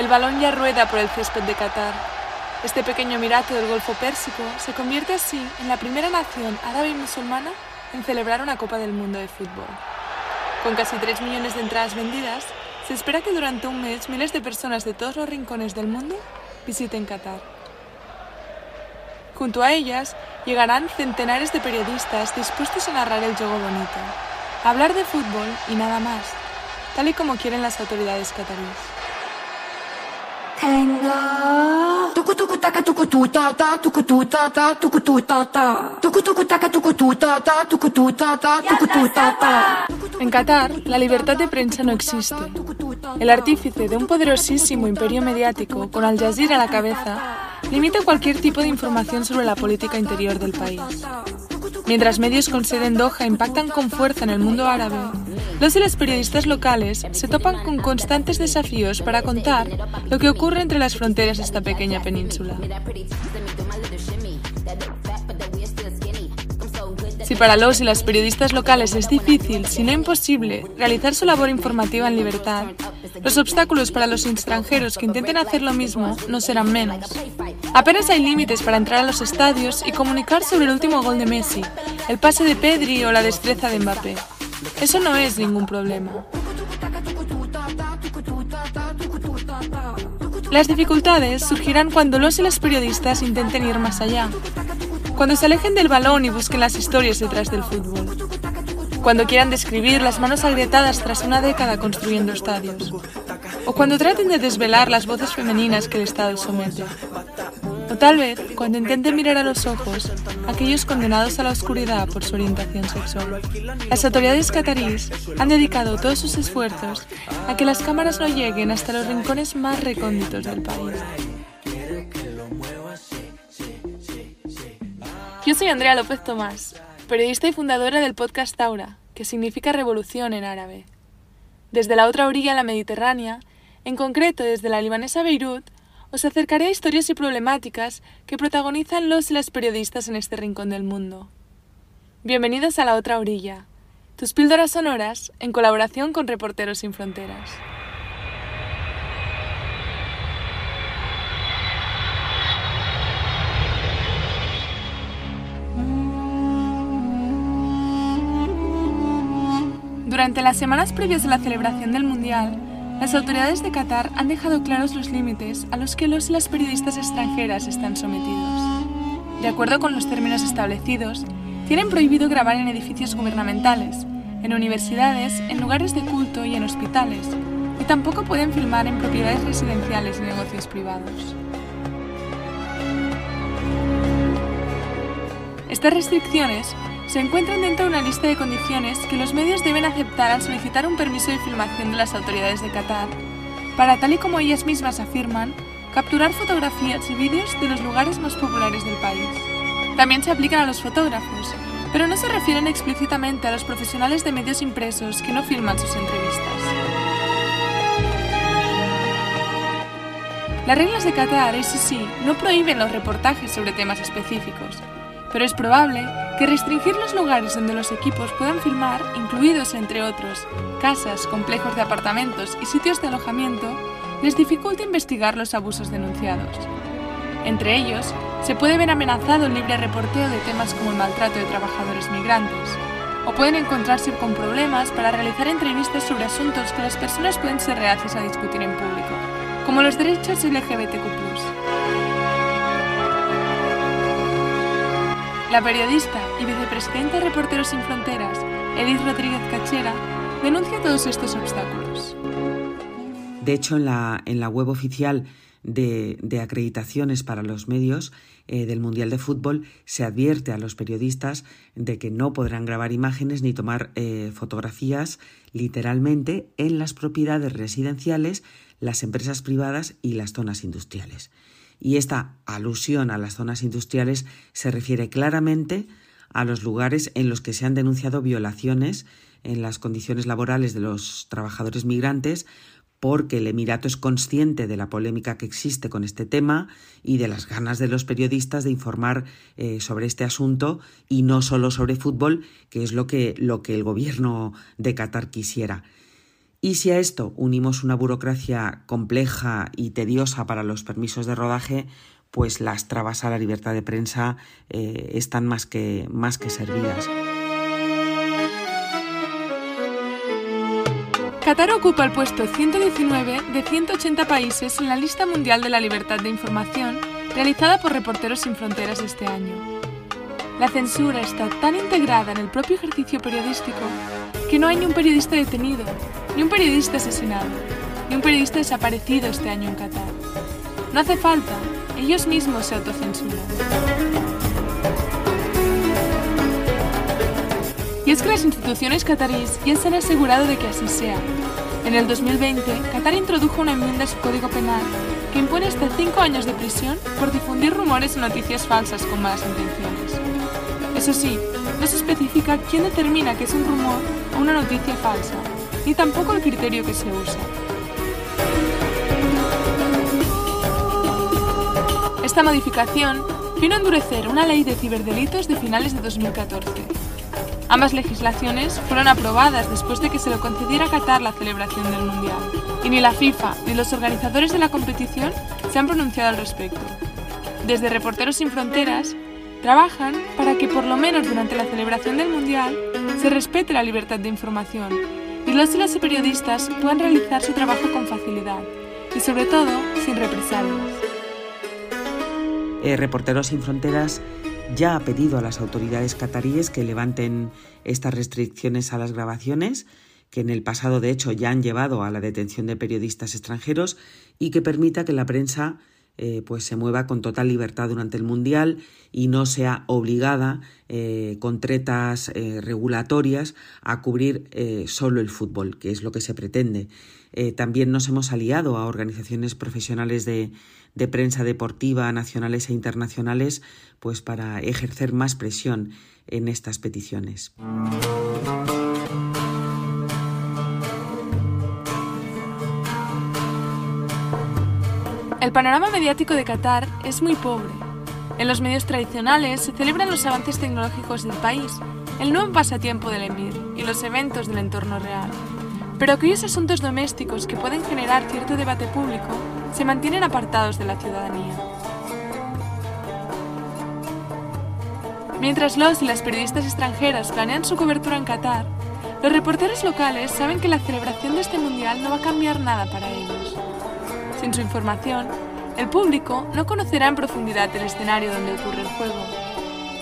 El balón ya rueda por el césped de Qatar. Este pequeño emirato del Golfo Pérsico se convierte así en la primera nación árabe y musulmana en celebrar una Copa del Mundo de fútbol. Con casi 3 millones de entradas vendidas, se espera que durante un mes miles de personas de todos los rincones del mundo visiten Qatar. Junto a ellas llegarán centenares de periodistas dispuestos a narrar el juego bonito, hablar de fútbol y nada más, tal y como quieren las autoridades cataríes. En Qatar, la libertad de prensa no existe. El artífice de un poderosísimo imperio mediático, con Al Jazeera a la cabeza, limita cualquier tipo de información sobre la política interior del país. Mientras medios con sede en Doha impactan con fuerza en el mundo árabe, los y las periodistas locales se topan con constantes desafíos para contar lo que ocurre entre las fronteras de esta pequeña península. Si para los y las periodistas locales es difícil, si no imposible, realizar su labor informativa en libertad, los obstáculos para los extranjeros que intenten hacer lo mismo no serán menos. Apenas hay límites para entrar a los estadios y comunicar sobre el último gol de Messi, el pase de Pedri o la destreza de Mbappé. Eso no es ningún problema. Las dificultades surgirán cuando los y las periodistas intenten ir más allá, cuando se alejen del balón y busquen las historias detrás del fútbol. Cuando quieran describir las manos agrietadas tras una década construyendo estadios. O cuando traten de desvelar las voces femeninas que el Estado somete. Tal vez cuando intenten mirar a los ojos aquellos condenados a la oscuridad por su orientación sexual. Las autoridades cataríes han dedicado todos sus esfuerzos a que las cámaras no lleguen hasta los rincones más recónditos del país. Yo soy Andrea López Tomás, periodista y fundadora del podcast Taura, que significa revolución en árabe. Desde la otra orilla, la Mediterránea, en concreto desde la libanesa Beirut, os acercaré a historias y problemáticas que protagonizan los y las periodistas en este rincón del mundo. Bienvenidos a la otra orilla, tus píldoras sonoras en colaboración con Reporteros Sin Fronteras. Durante las semanas previas a la celebración del Mundial, las autoridades de Qatar han dejado claros los límites a los que los y las periodistas extranjeras están sometidos. De acuerdo con los términos establecidos, tienen prohibido grabar en edificios gubernamentales, en universidades, en lugares de culto y en hospitales, y tampoco pueden filmar en propiedades residenciales y negocios privados. Estas restricciones se encuentran dentro de una lista de condiciones que los medios deben aceptar al solicitar un permiso de filmación de las autoridades de Qatar, para, tal y como ellas mismas afirman, capturar fotografías y vídeos de los lugares más populares del país. También se aplican a los fotógrafos, pero no se refieren explícitamente a los profesionales de medios impresos que no filman sus entrevistas. Las reglas de Qatar, eso sí, no prohíben los reportajes sobre temas específicos, pero es probable que restringir los lugares donde los equipos puedan filmar, incluidos entre otros casas, complejos de apartamentos y sitios de alojamiento, les dificulte investigar los abusos denunciados. Entre ellos, se puede ver amenazado el libre reporteo de temas como el maltrato de trabajadores migrantes, o pueden encontrarse con problemas para realizar entrevistas sobre asuntos que las personas pueden ser reacias a discutir en público, como los derechos LGBTQ. La periodista y vicepresidenta de Reporteros Sin Fronteras, Edith Rodríguez Cachera, denuncia todos estos obstáculos. De hecho, en la, en la web oficial de, acreditaciones para los medios eh, del Mundial de Fútbol se advierte a los periodistas de que no podrán grabar imágenes ni tomar eh, fotografías literalmente en las propiedades residenciales, las empresas privadas y las zonas industriales y esta alusión a las zonas industriales se refiere claramente a los lugares en los que se han denunciado violaciones en las condiciones laborales de los trabajadores migrantes porque el Emirato es consciente de la polémica que existe con este tema y de las ganas de los periodistas de informar eh, sobre este asunto y no solo sobre fútbol, que es lo que, lo que el gobierno de Qatar quisiera. Y si a esto unimos una burocracia compleja y tediosa para los permisos de rodaje, pues las trabas a la libertad de prensa eh, están más que, más que servidas. Qatar ocupa el puesto 119 de 180 países en la lista mundial de la libertad de información realizada por Reporteros sin Fronteras este año. La censura está tan integrada en el propio ejercicio periodístico que no hay ni un periodista detenido, ni un periodista asesinado, ni un periodista desaparecido este año en Qatar. No hace falta, ellos mismos se autocensuran. Y es que las instituciones cataríes ya se han asegurado de que así sea. En el 2020, Qatar introdujo una enmienda a su código penal que impone hasta cinco años de prisión por difundir rumores o noticias falsas con malas intenciones. Eso sí, no se especifica quién determina que es un rumor o una noticia falsa, ni tampoco el criterio que se usa. Esta modificación vino a endurecer una ley de ciberdelitos de finales de 2014. Ambas legislaciones fueron aprobadas después de que se lo concediera a Qatar la celebración del Mundial, y ni la FIFA ni los organizadores de la competición se han pronunciado al respecto. Desde Reporteros sin Fronteras trabajan para que por lo menos durante la celebración del Mundial se respete la libertad de información y los y periodistas puedan realizar su trabajo con facilidad y sobre todo sin represalias. Eh, Reporteros sin Fronteras ya ha pedido a las autoridades cataríes que levanten estas restricciones a las grabaciones, que en el pasado de hecho ya han llevado a la detención de periodistas extranjeros y que permita que la prensa eh, pues se mueva con total libertad durante el Mundial y no sea obligada eh, con tretas eh, regulatorias a cubrir solo el fútbol, que es lo que se pretende. también nos hemos aliado a organizaciones profesionales de, de prensa deportiva nacionales e internacionales pues para ejercer más presión en estas peticiones. El panorama mediático de Qatar es muy pobre. En los medios tradicionales se celebran los avances tecnológicos del país, el nuevo pasatiempo del emir y los eventos del entorno real. Pero aquellos asuntos domésticos que pueden generar cierto debate público se mantienen apartados de la ciudadanía. Mientras los y las periodistas extranjeras planean su cobertura en Qatar, los reporteros locales saben que la celebración de este mundial no va a cambiar nada para ellos. Sin su información, el público no conocerá en profundidad el escenario donde ocurre el juego.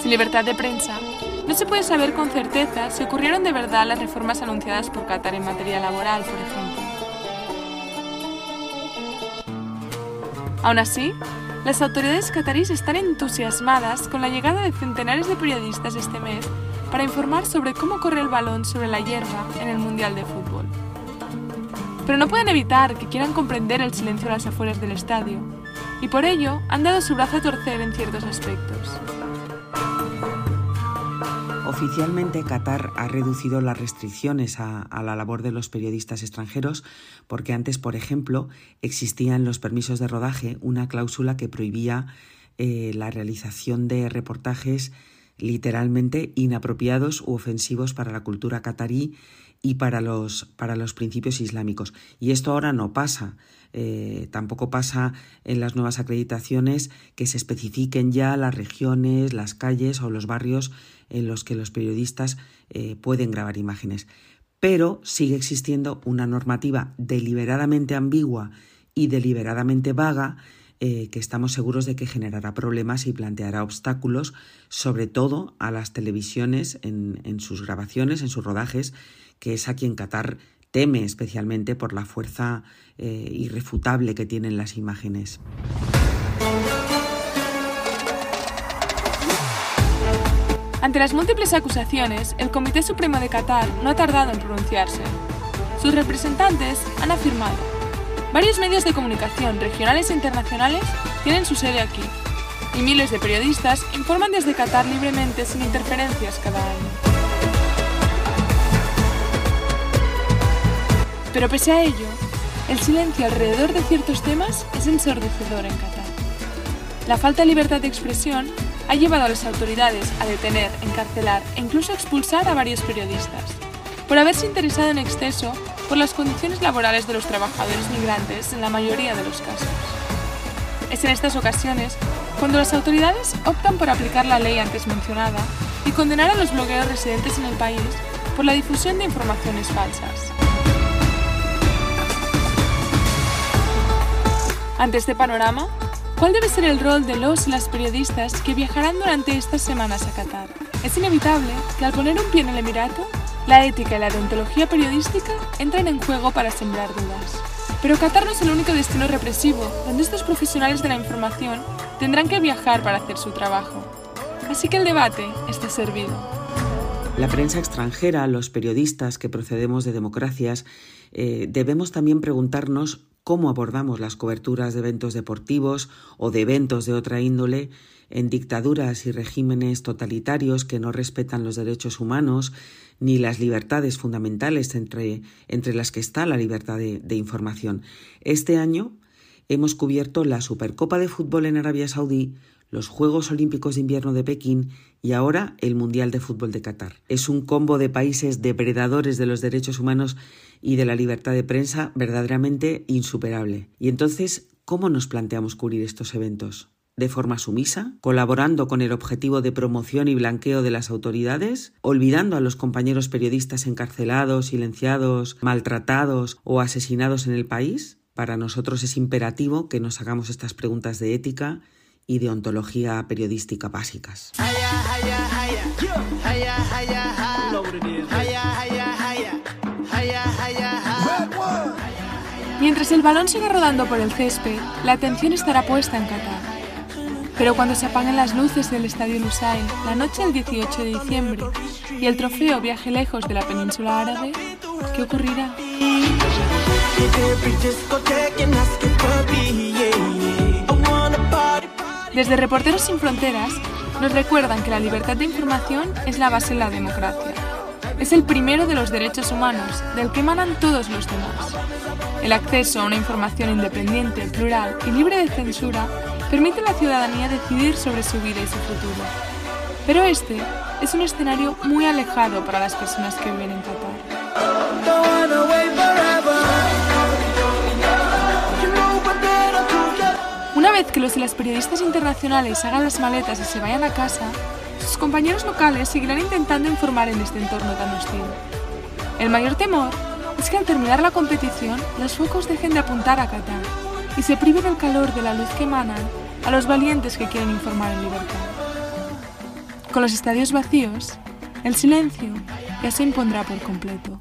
Sin libertad de prensa, no se puede saber con certeza si ocurrieron de verdad las reformas anunciadas por Qatar en materia laboral, por ejemplo. Aún así, las autoridades cataríes están entusiasmadas con la llegada de centenares de periodistas este mes para informar sobre cómo corre el balón sobre la hierba en el Mundial de Fútbol pero no pueden evitar que quieran comprender el silencio a las afueras del estadio, y por ello han dado su brazo a torcer en ciertos aspectos. Oficialmente Qatar ha reducido las restricciones a, la labor de los periodistas extranjeros porque antes, por ejemplo, existía en los permisos de rodaje una cláusula que prohibía eh, la realización de reportajes literalmente inapropiados u ofensivos para la cultura catarí y para los, para los principios islámicos. Y esto ahora no pasa. Eh, tampoco pasa en las nuevas acreditaciones que se especifiquen ya las regiones, las calles o los barrios en los que los periodistas eh, pueden grabar imágenes. Pero sigue existiendo una normativa deliberadamente ambigua y deliberadamente vaga eh, que estamos seguros de que generará problemas y planteará obstáculos, sobre todo a las televisiones en, en sus grabaciones, en sus rodajes, que es a quien Qatar teme especialmente por la fuerza eh, irrefutable que tienen las imágenes. Ante las múltiples acusaciones, el Comité Supremo de Qatar no ha tardado en pronunciarse. Sus representantes han afirmado, varios medios de comunicación regionales e internacionales tienen su sede aquí, y miles de periodistas informan desde Qatar libremente sin interferencias cada año. Pero pese a ello, el silencio alrededor de ciertos temas es ensordecedor en Qatar. La falta de libertad de expresión ha llevado a las autoridades a detener, encarcelar e incluso expulsar a varios periodistas, por haberse interesado en exceso por las condiciones laborales de los trabajadores migrantes en la mayoría de los casos. Es en estas ocasiones cuando las autoridades optan por aplicar la ley antes mencionada y condenar a los blogueros residentes en el país por la difusión de informaciones falsas. Ante este panorama, ¿cuál debe ser el rol de los las periodistas que viajarán durante estas semanas a Qatar? Es inevitable que al poner un pie en el Emirato, la ética y la deontología periodística entran en juego para sembrar dudas. Pero Qatar no es el único destino represivo donde estos profesionales de la información tendrán que viajar para hacer su trabajo. Así que el debate está servido. La prensa extranjera, los periodistas que procedemos de democracias, eh, debemos también preguntarnos cómo abordamos las coberturas de eventos deportivos o de eventos de otra índole en dictaduras y regímenes totalitarios que no respetan los derechos humanos ni las libertades fundamentales entre, entre las que está la libertad de, de información. Este año hemos cubierto la Supercopa de Fútbol en Arabia Saudí, los Juegos Olímpicos de Invierno de Pekín y ahora el Mundial de Fútbol de Qatar. Es un combo de países depredadores de los derechos humanos y de la libertad de prensa verdaderamente insuperable. Y entonces, ¿cómo nos planteamos cubrir estos eventos? ¿De forma sumisa? ¿Colaborando con el objetivo de promoción y blanqueo de las autoridades? ¿Olvidando a los compañeros periodistas encarcelados, silenciados, maltratados o asesinados en el país? Para nosotros es imperativo que nos hagamos estas preguntas de ética y de ontología periodística básicas. Mientras el balón siga rodando por el césped, la atención estará puesta en Qatar. Pero cuando se apaguen las luces del Estadio Lusail la noche del 18 de diciembre y el trofeo viaje lejos de la península árabe, ¿qué ocurrirá? Desde Reporteros sin Fronteras nos recuerdan que la libertad de información es la base de la democracia. Es el primero de los derechos humanos, del que emanan todos los demás. El acceso a una información independiente, plural y libre de censura permite a la ciudadanía decidir sobre su vida y su futuro. Pero este es un escenario muy alejado para las personas que viven en Qatar. Que los y las periodistas internacionales hagan las maletas y se vayan a casa, sus compañeros locales seguirán intentando informar en este entorno tan hostil. El mayor temor es que al terminar la competición, los focos dejen de apuntar a Qatar y se prive del calor de la luz que emanan a los valientes que quieren informar en libertad. Con los estadios vacíos, el silencio ya se impondrá por completo.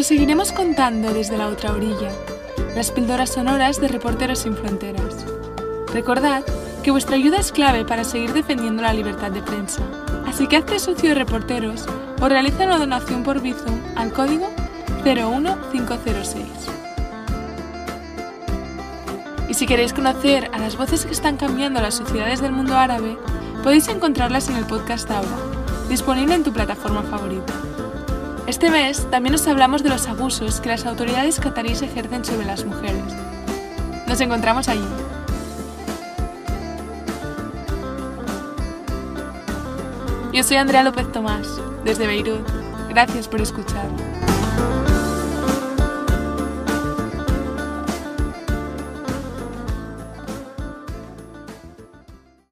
Lo seguiremos contando desde la otra orilla, las píldoras sonoras de Reporteros sin Fronteras. Recordad que vuestra ayuda es clave para seguir defendiendo la libertad de prensa, así que hazte socio de Reporteros o realiza una donación por Bizum al código 01506. Y si queréis conocer a las voces que están cambiando las sociedades del mundo árabe, podéis encontrarlas en el podcast Ahora, disponible en tu plataforma favorita. Este mes también os hablamos de los abusos que las autoridades cataríes ejercen sobre las mujeres. Nos encontramos allí. Yo soy Andrea López Tomás, desde Beirut. Gracias por escuchar.